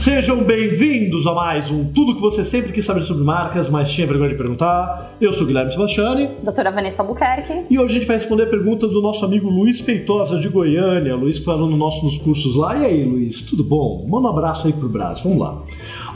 Sejam bem-vindos a mais um Tudo que você sempre quis saber sobre marcas, mas tinha vergonha de perguntar. Eu sou Guilherme Sebastiani. Doutora Vanessa Albuquerque. E hoje a gente vai responder a pergunta do nosso amigo Luiz Feitosa de Goiânia. Luiz foi aluno nosso nos cursos lá. E aí, Luiz, tudo bom? Manda um abraço aí pro Brasil. Vamos lá.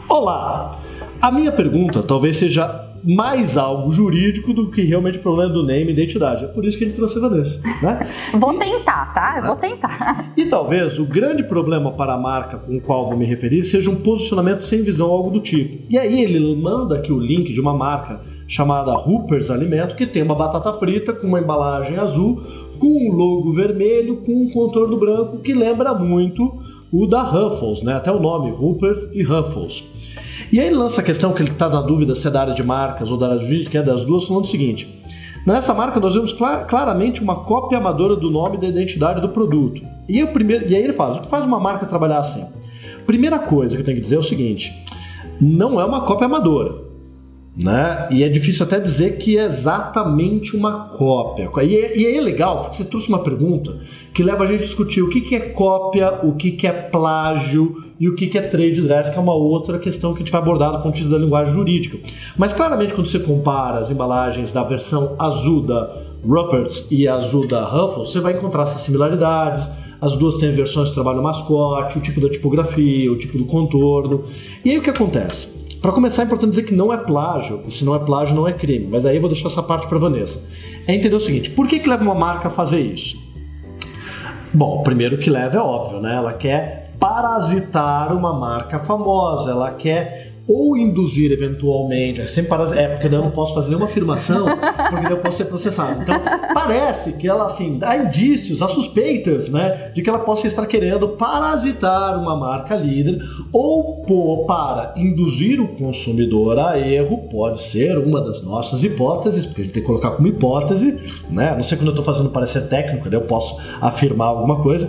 Olá! A minha pergunta talvez seja mais algo jurídico do que realmente problema do name e identidade. É por isso que ele trouxe a Vanessa, né? vou tentar, tá? Eu vou tentar. E talvez o grande problema para a marca com o qual vou me referir seja um posicionamento sem visão, algo do tipo. E aí ele manda aqui o link de uma marca chamada Hoopers Alimento, que tem uma batata frita com uma embalagem azul, com um logo vermelho, com um contorno branco que lembra muito o da Ruffles, né? Até o nome, Hoopers e Ruffles. E aí ele lança a questão que ele está na dúvida se é da área de marcas ou da área jurídica, é das duas, falando o seguinte. Nessa marca nós vemos clar, claramente uma cópia amadora do nome e da identidade do produto. E, o primeiro, e aí ele fala, o que faz uma marca trabalhar assim? Primeira coisa que eu tenho que dizer é o seguinte, não é uma cópia amadora. Né? E é difícil até dizer que é exatamente uma cópia. E, é, e é legal, porque você trouxe uma pergunta que leva a gente a discutir o que, que é cópia, o que, que é plágio e o que, que é trade dress, que é uma outra questão que a gente vai abordar do ponto de vista da linguagem jurídica. Mas claramente, quando você compara as embalagens da versão azul da Rupert's e a azul da Ruffles, você vai encontrar essas similaridades. As duas têm versões que trabalham mascote, o tipo da tipografia, o tipo do contorno. E aí o que acontece? Para começar, é importante dizer que não é plágio, e se não é plágio, não é crime. Mas aí eu vou deixar essa parte para Vanessa. É entender o seguinte: por que, que leva uma marca a fazer isso? Bom, primeiro que leva é óbvio, né? Ela quer parasitar uma marca famosa, ela quer ou induzir eventualmente, é sempre para, é porque eu não posso fazer nenhuma afirmação, porque eu posso ser processado. Então, parece que ela assim, há indícios, há suspeitas, né, de que ela possa estar querendo parasitar uma marca líder ou pô, para induzir o consumidor a erro, pode ser uma das nossas hipóteses, porque a gente tem que colocar como hipótese, né? Não sei quando eu estou fazendo parecer técnico, né, eu posso afirmar alguma coisa,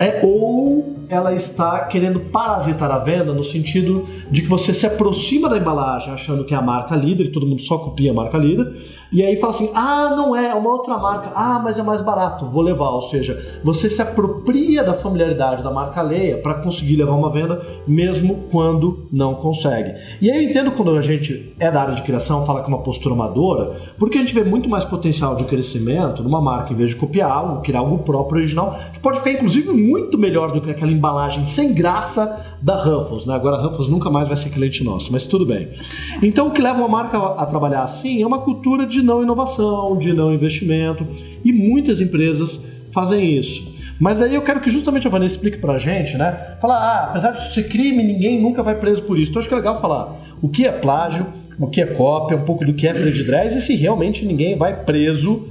é ou ela está querendo parasitar a venda no sentido de que você se aproxima da embalagem achando que é a marca líder todo mundo só copia a marca líder e aí fala assim: ah, não é, é uma outra marca, ah, mas é mais barato, vou levar. Ou seja, você se apropria da familiaridade da marca alheia para conseguir levar uma venda, mesmo quando não consegue. E aí eu entendo quando a gente é da área de criação, fala é uma postura amadora, porque a gente vê muito mais potencial de crescimento numa marca em vez de copiar algo, criar algo próprio original, que pode ficar inclusive muito melhor do que aquela embalagem sem graça da Ruffles, né? Agora a Ruffles nunca mais vai ser cliente nosso, mas tudo bem. Então o que leva uma marca a trabalhar assim é uma cultura de não inovação, de não investimento, e muitas empresas fazem isso. Mas aí eu quero que justamente a Vanessa explique pra gente, né? Falar, ah, apesar de ser crime, ninguém nunca vai preso por isso. Então acho que é legal falar o que é plágio, o que é cópia, um pouco do que é trade dress e se realmente ninguém vai preso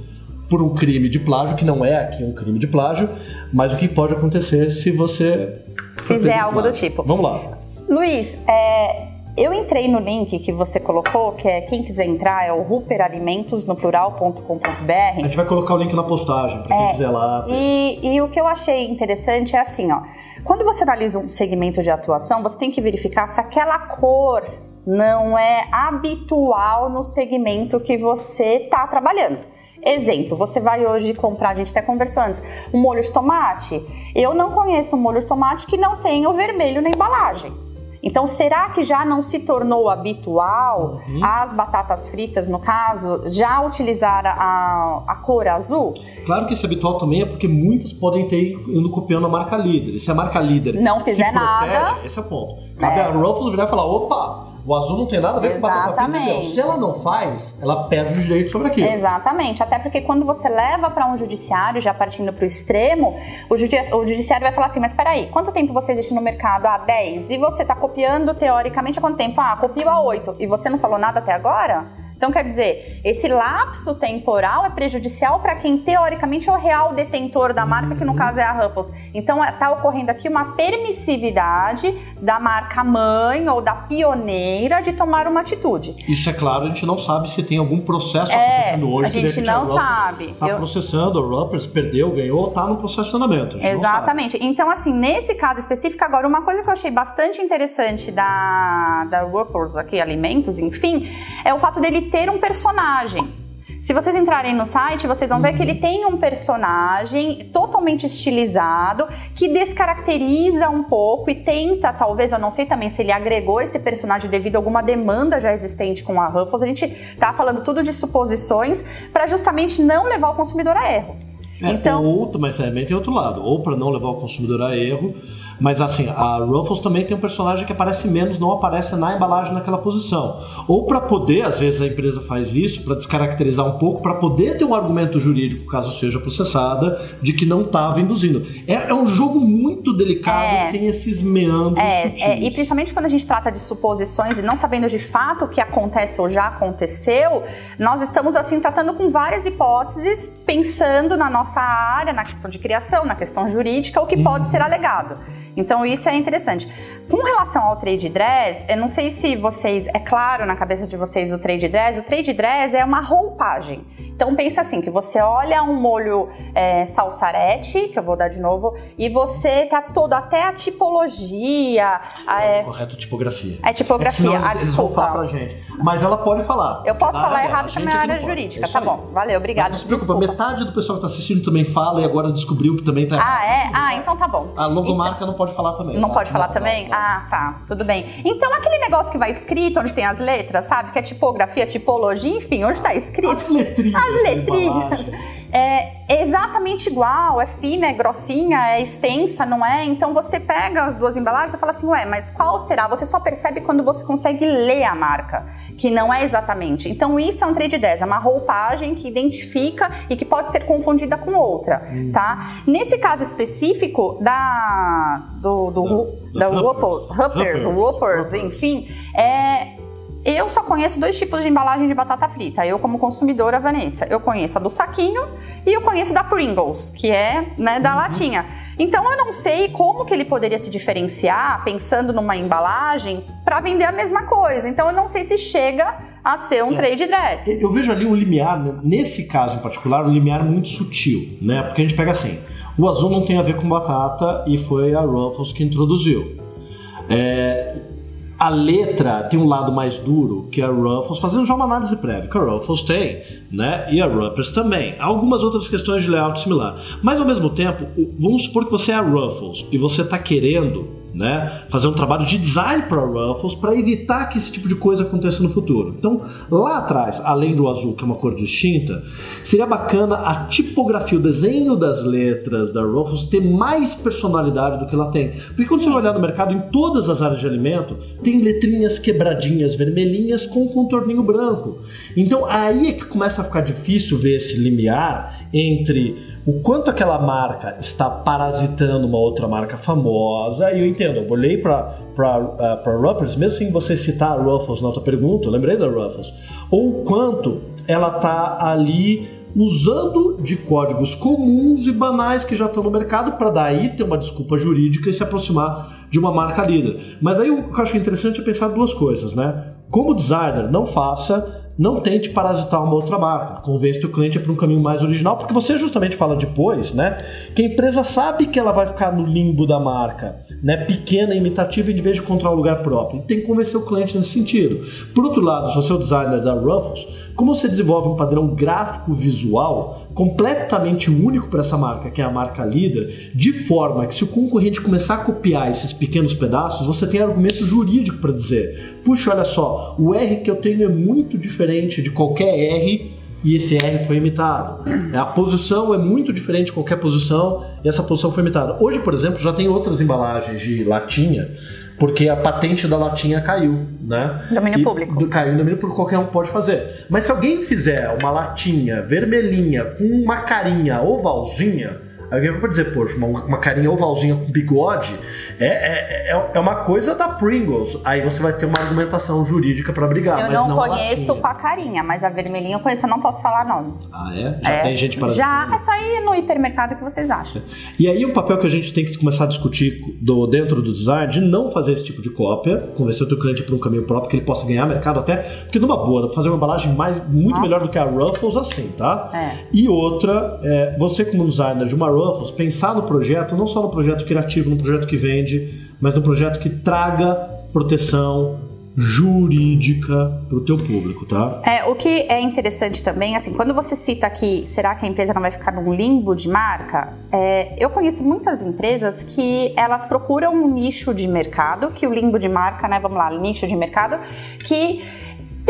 por um crime de plágio, que não é aqui um crime de plágio, mas o que pode acontecer se você fizer algo do tipo. Vamos lá. Luiz, é, eu entrei no link que você colocou, que é quem quiser entrar, é o ruperalimentos no plural.com.br. A gente vai colocar o link na postagem para quem é, quiser lá. E, e, o que eu achei interessante é assim, ó. Quando você analisa um segmento de atuação, você tem que verificar se aquela cor não é habitual no segmento que você está trabalhando. Exemplo, você vai hoje comprar, a gente até conversou antes, um molho de tomate. Eu não conheço um molho de tomate que não tenha o vermelho na embalagem. Então, será que já não se tornou habitual uhum. as batatas fritas, no caso, já utilizar a, a cor azul? Claro que isso é habitual também é porque muitas podem ter indo copiando a marca líder. Se a marca líder não fizer protege, nada, esse é o ponto. Cabe é. a Ruffles virar e falar: opa, o azul não tem nada a ver Exatamente. com batata frita. Se ela não faz, ela perde o direito sobre aquilo. Exatamente. Até porque quando você leva para um judiciário, já partindo para o extremo, o judiciário vai falar assim: mas peraí, quanto tempo você existe no mercado? Ah, 10. E você está copiando teoricamente há quanto tempo? Ah, copio há 8. E você não falou nada até agora? Então, quer dizer, esse lapso temporal é prejudicial para quem teoricamente é o real detentor da marca, que no caso é a Ruffles. Então, está ocorrendo aqui uma permissividade da marca mãe ou da pioneira de tomar uma atitude. Isso é claro, a gente não sabe se tem algum processo é, acontecendo hoje. A gente não sabe. Está Eu... processando, a Ruffles perdeu, ganhou, está no andamento. Exatamente. Então, assim, nesse caso específico, agora, uma coisa que eu achei bastante interessante da, da Ruffles aqui, alimentos, enfim, é o fato dele ter um personagem. Se vocês entrarem no site, vocês vão ver que ele tem um personagem totalmente estilizado que descaracteriza um pouco e tenta, talvez, eu não sei também se ele agregou esse personagem devido a alguma demanda já existente com a Ruffles. A gente tá falando tudo de suposições para justamente não levar o consumidor a erro. É, então, ou, mas também tem outro lado, ou para não levar o consumidor a erro, mas assim, a Ruffles também tem um personagem que aparece menos, não aparece na embalagem naquela posição. Ou para poder, às vezes a empresa faz isso, para descaracterizar um pouco, para poder ter um argumento jurídico, caso seja processada, de que não estava induzindo. É, é, um jogo muito delicado, é, tem esses meandros é, sutis. É, e principalmente quando a gente trata de suposições e não sabendo de fato o que acontece ou já aconteceu, nós estamos assim tratando com várias hipóteses, pensando na nossa área, na questão de criação, na questão jurídica, o que pode uhum. ser alegado. Então isso é interessante. Com relação ao trade dress, eu não sei se vocês, é claro na cabeça de vocês o trade dress, o trade dress é uma roupagem. Então pensa assim, que você olha um molho é, salsarete, que eu vou dar de novo, e você tá todo, até a tipologia... É, Correto, tipografia. É tipografia, é ah, eles, vão falar pra gente. Mas ela pode falar. Eu posso falar errado pra minha área jurídica, tá bom. Valeu, obrigada. Não se preocupa, Desculpa. metade do pessoal que tá assistindo também fala e agora descobriu que também tá errado. Ah, é? Ah, então tá bom. A logomarca então, não pode falar também. Não tá? pode falar não, também? Não. Ah, tá. Tudo bem. Então, aquele negócio que vai escrito, onde tem as letras, sabe? Que é tipografia, tipologia, enfim, onde tá escrito. As letrinhas. As letrinhas. É exatamente igual, é fina, é grossinha, é extensa, não é? Então você pega as duas embalagens e fala assim, ué, mas qual será? Você só percebe quando você consegue ler a marca, que não é exatamente. Então isso é um trade dress, é uma roupagem que identifica e que pode ser confundida com outra, hum. tá? Nesse caso específico da do, do, da, da Whoppers, Whoppers, Whoppers, enfim, é eu só conheço dois tipos de embalagem de batata frita. Eu, como consumidora, Vanessa, eu conheço a do saquinho e eu conheço da Pringles, que é né, da uhum. latinha. Então eu não sei como que ele poderia se diferenciar pensando numa embalagem para vender a mesma coisa. Então eu não sei se chega a ser um é. trade dress. Eu vejo ali um limiar, né, nesse caso em particular, um limiar muito sutil, né? Porque a gente pega assim, o azul não tem a ver com batata e foi a Ruffles que introduziu. É, a letra tem um lado mais duro que a Ruffles, fazendo já uma análise prévia, que a Ruffles tem, né? E a Ruppers também. Há algumas outras questões de layout similar. Mas ao mesmo tempo, vamos supor que você é a Ruffles e você está querendo né? Fazer um trabalho de design para Ruffles para evitar que esse tipo de coisa aconteça no futuro. Então, lá atrás, além do azul, que é uma cor distinta, seria bacana a tipografia, o desenho das letras da Ruffles ter mais personalidade do que ela tem. Porque quando você vai olhar no mercado, em todas as áreas de alimento, tem letrinhas quebradinhas, vermelhinhas com um contorninho branco. Então, aí é que começa a ficar difícil ver esse limiar entre o quanto aquela marca está parasitando uma outra marca famosa, e eu entendo, eu olhei para para uh, Ruffles, mesmo sem você citar a Ruffles na outra pergunta, eu lembrei da Ruffles, ou o quanto ela está ali usando de códigos comuns e banais que já estão no mercado para daí ter uma desculpa jurídica e se aproximar de uma marca líder. Mas aí o que eu acho interessante é pensar duas coisas, né? Como designer, não faça não tente parasitar uma outra marca. Convence o cliente para um caminho mais original, porque você justamente fala depois, né? Que a empresa sabe que ela vai ficar no limbo da marca, né? Pequena, imitativa, em vez de encontrar um lugar próprio. tem que convencer o cliente nesse sentido. Por outro lado, se você é o designer da Ruffles, como você desenvolve um padrão gráfico visual completamente único para essa marca, que é a marca líder, de forma que se o concorrente começar a copiar esses pequenos pedaços, você tem argumento jurídico para dizer: puxa, olha só, o R que eu tenho é muito diferente de qualquer R e esse R foi imitado. A posição é muito diferente de qualquer posição e essa posição foi imitada. Hoje, por exemplo, já tem outras embalagens de latinha porque a patente da latinha caiu, né? Domínio e, público. Caiu em domínio público, qualquer um pode fazer. Mas se alguém fizer uma latinha vermelhinha com uma carinha ovalzinha, Alguém vai dizer, poxa, uma, uma carinha ovalzinha com bigode é, é, é, é, uma coisa da Pringles. Aí você vai ter uma argumentação jurídica para brigar. Eu não, não conheço com a carinha, mas a vermelhinha eu conheço, eu não posso falar nomes. Ah, é? Já é, tem gente para Já, é só ir no hipermercado que vocês acham. E aí o papel que a gente tem que começar a discutir do, dentro do design de não fazer esse tipo de cópia, convencer o teu cliente para um caminho próprio que ele possa ganhar mercado até, porque numa boa, fazer uma embalagem mais, muito Nossa. melhor do que a Ruffles assim, tá? É. E outra, é, você como designer de uma Ruffles, pensar no projeto, não só no projeto criativo, no projeto que vende, mas no projeto que traga proteção jurídica para o teu público, tá? É, o que é interessante também, assim, quando você cita aqui, será que a empresa não vai ficar num limbo de marca? É, eu conheço muitas empresas que elas procuram um nicho de mercado, que o limbo de marca, né, vamos lá, nicho de mercado, que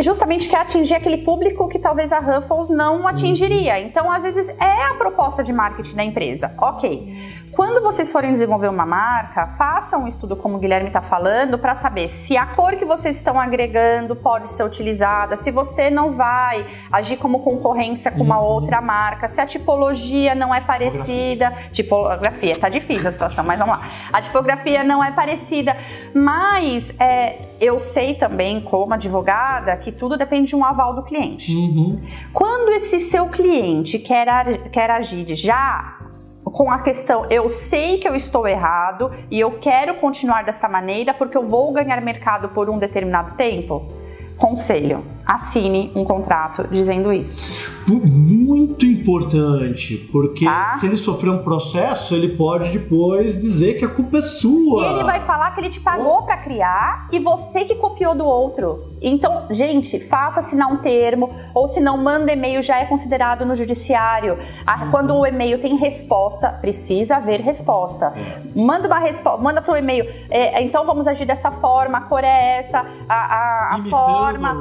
justamente quer atingir aquele público que talvez a Ruffles não atingiria. Então, às vezes, é a proposta de marketing da empresa. Ok. Quando vocês forem desenvolver uma marca, façam um estudo, como o Guilherme está falando, para saber se a cor que vocês estão agregando pode ser utilizada, se você não vai agir como concorrência com uma outra marca, se a tipologia não é parecida. Tipografia, tá difícil a situação, mas vamos lá. A tipografia não é parecida, mas é, eu sei também, como advogada, que tudo depende de um aval do cliente. Uhum. Quando esse seu cliente quer, quer agir já com a questão, eu sei que eu estou errado e eu quero continuar desta maneira porque eu vou ganhar mercado por um determinado tempo? Conselho: assine um contrato dizendo isso. Muito importante, porque tá? se ele sofrer um processo, ele pode depois dizer que a culpa é sua. E ele vai falar que ele te pagou oh. para criar e você que copiou do outro. Então, gente, faça assinar um termo, ou se não, manda e-mail, já é considerado no judiciário. Uhum. Quando o e-mail tem resposta, precisa haver resposta. É. Manda uma resposta, manda para o e-mail. É, então vamos agir dessa forma, a cor é essa, a, a, a forma.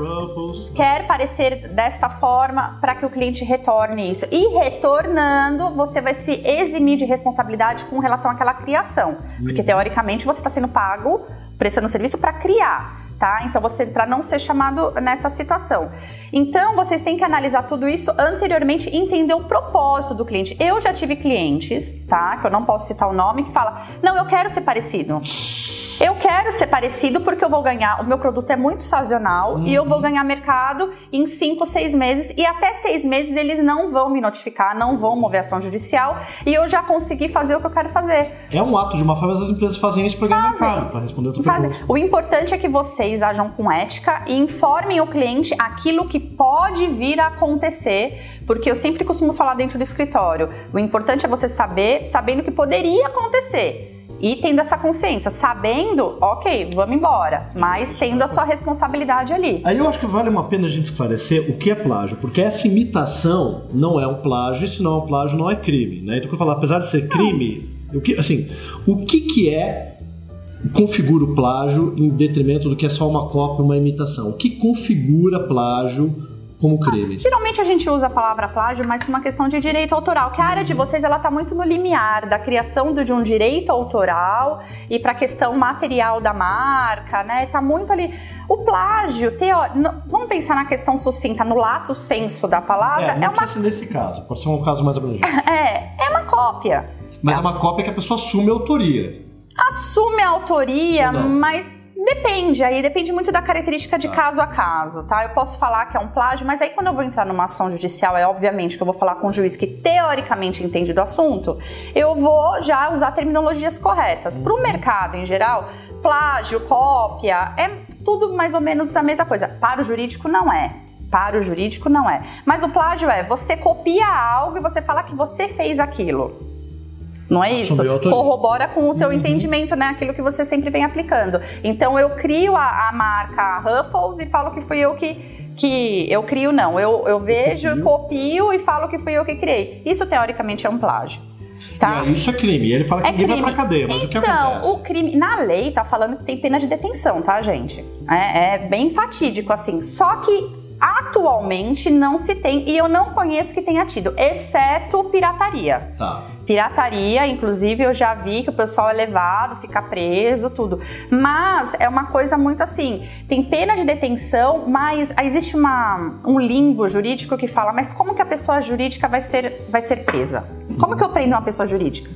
Quer parecer desta forma para que o cliente retorne isso. E retornando, você vai se eximir de responsabilidade com relação àquela criação. Porque uhum. teoricamente você está sendo pago prestando serviço para criar tá? Então você para não ser chamado nessa situação. Então vocês têm que analisar tudo isso anteriormente e entender o propósito do cliente. Eu já tive clientes, tá? Que eu não posso citar o nome que fala: "Não, eu quero ser parecido". Eu quero ser parecido porque eu vou ganhar. O meu produto é muito sazonal uhum. e eu vou uhum. ganhar mercado em 5, 6 meses. E até 6 meses eles não vão me notificar, não vão mover ação judicial. E eu já consegui fazer o que eu quero fazer. É um ato de uma forma, as empresas fazem isso para ganhar mercado, para responder outra fazem. pergunta. O importante é que vocês ajam com ética e informem o cliente aquilo que pode vir a acontecer. Porque eu sempre costumo falar dentro do escritório. O importante é você saber, sabendo que poderia acontecer. E tendo essa consciência, sabendo, ok, vamos embora, mas tendo a sua responsabilidade ali. Aí eu acho que vale uma pena a gente esclarecer o que é plágio, porque essa imitação não é um plágio, e se não é um plágio, não é crime, né? Então, eu falar, apesar de ser crime, o que, assim, o que que é configura o plágio em detrimento do que é só uma cópia, uma imitação? O que configura plágio como crime? Geralmente a gente usa a palavra plágio, mas uma questão de direito autoral, que a área de uhum. vocês ela está muito no limiar da criação de um direito autoral e para a questão material da marca, né? Tá muito ali. O plágio, teo... vamos pensar na questão sucinta, no lato senso da palavra. É, não é uma... nesse caso, pode ser um caso mais abrangente. É, é uma cópia. Mas é, é uma cópia que a pessoa assume a autoria. Assume a autoria, mas Depende, aí depende muito da característica de tá. caso a caso, tá? Eu posso falar que é um plágio, mas aí quando eu vou entrar numa ação judicial, é obviamente que eu vou falar com um juiz que teoricamente entende do assunto, eu vou já usar terminologias corretas. Para o uhum. mercado em geral, plágio, cópia, é tudo mais ou menos a mesma coisa. Para o jurídico, não é. Para o jurídico, não é. Mas o plágio é você copia algo e você fala que você fez aquilo. Não é isso? Corrobora com o teu uhum. entendimento, né? Aquilo que você sempre vem aplicando. Então eu crio a, a marca Ruffles e falo que fui eu que que eu crio não, eu, eu vejo, copio. copio e falo que fui eu que criei. Isso teoricamente é um plágio. Tá? É, isso é crime. ele fala que é ninguém crime. vai pra cadeia, mas então, o que então, acontece? o crime, na lei tá falando que tem pena de detenção, tá, gente? É, é bem fatídico, assim. Só que atualmente não se tem, e eu não conheço que tenha tido, exceto pirataria. Tá pirataria, inclusive eu já vi que o pessoal é levado, fica preso, tudo. Mas é uma coisa muito assim, tem pena de detenção, mas existe uma, um limbo jurídico que fala, mas como que a pessoa jurídica vai ser, vai ser presa? Como que eu prendo uma pessoa jurídica?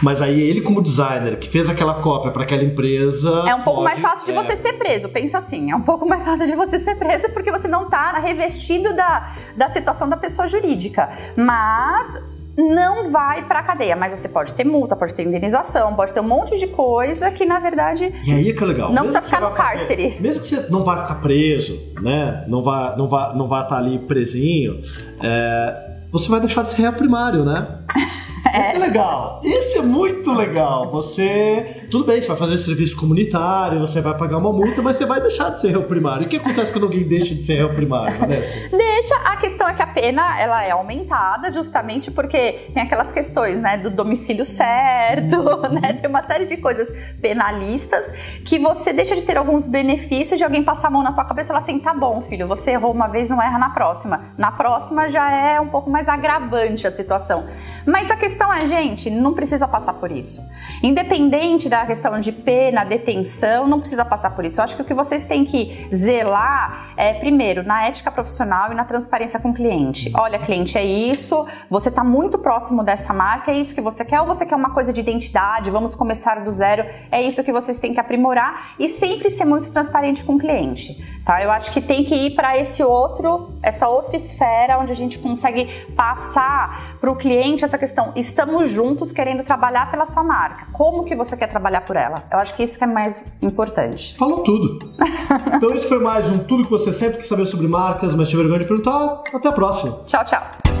Mas aí ele, como designer, que fez aquela cópia para aquela empresa. É um pouco pode, mais fácil de é... você ser preso, pensa assim. É um pouco mais fácil de você ser preso porque você não tá revestido da, da situação da pessoa jurídica. Mas não vai para cadeia, mas você pode ter multa, pode ter indenização, pode ter um monte de coisa que na verdade e aí é que é legal. Não mesmo precisa ficar no cárcere. Mesmo que você não vai ficar preso, né? Não vai, não vai, não vai estar ali presinho. É, você vai deixar de ser réu primário, né? É. Esse é legal. Esse é muito legal. Você. Tudo bem, você vai fazer serviço comunitário, você vai pagar uma multa, mas você vai deixar de ser réu primário. O que acontece quando alguém deixa de ser réu primário, Vanessa? Deixa. A questão é que a pena ela é aumentada justamente porque tem aquelas questões, né, do domicílio certo, né? Tem uma série de coisas penalistas que você deixa de ter alguns benefícios de alguém passar a mão na tua cabeça e falar assim: tá bom, filho, você errou uma vez, não erra na próxima. Na próxima já é um pouco mais agravante a situação. Mas a questão é, gente, não precisa passar por isso. Independente da questão de pena, detenção, não precisa passar por isso. Eu acho que o que vocês têm que zelar é, primeiro, na ética profissional e na transparência com o cliente. Olha, cliente, é isso, você está muito próximo dessa marca, é isso que você quer, ou você quer uma coisa de identidade, vamos começar do zero, é isso que vocês têm que aprimorar e sempre ser muito transparente com o cliente, tá? Eu acho que tem que ir para esse outro, essa outra esfera onde a gente consegue passar para o cliente essa questão, estamos juntos querendo trabalhar pela sua marca. Como que você quer trabalhar por ela? Eu acho que isso que é mais importante. Falou tudo. então esse foi mais um Tudo que você sempre quer saber sobre marcas, mas tinha vergonha de perguntar. Até a próxima. Tchau, tchau.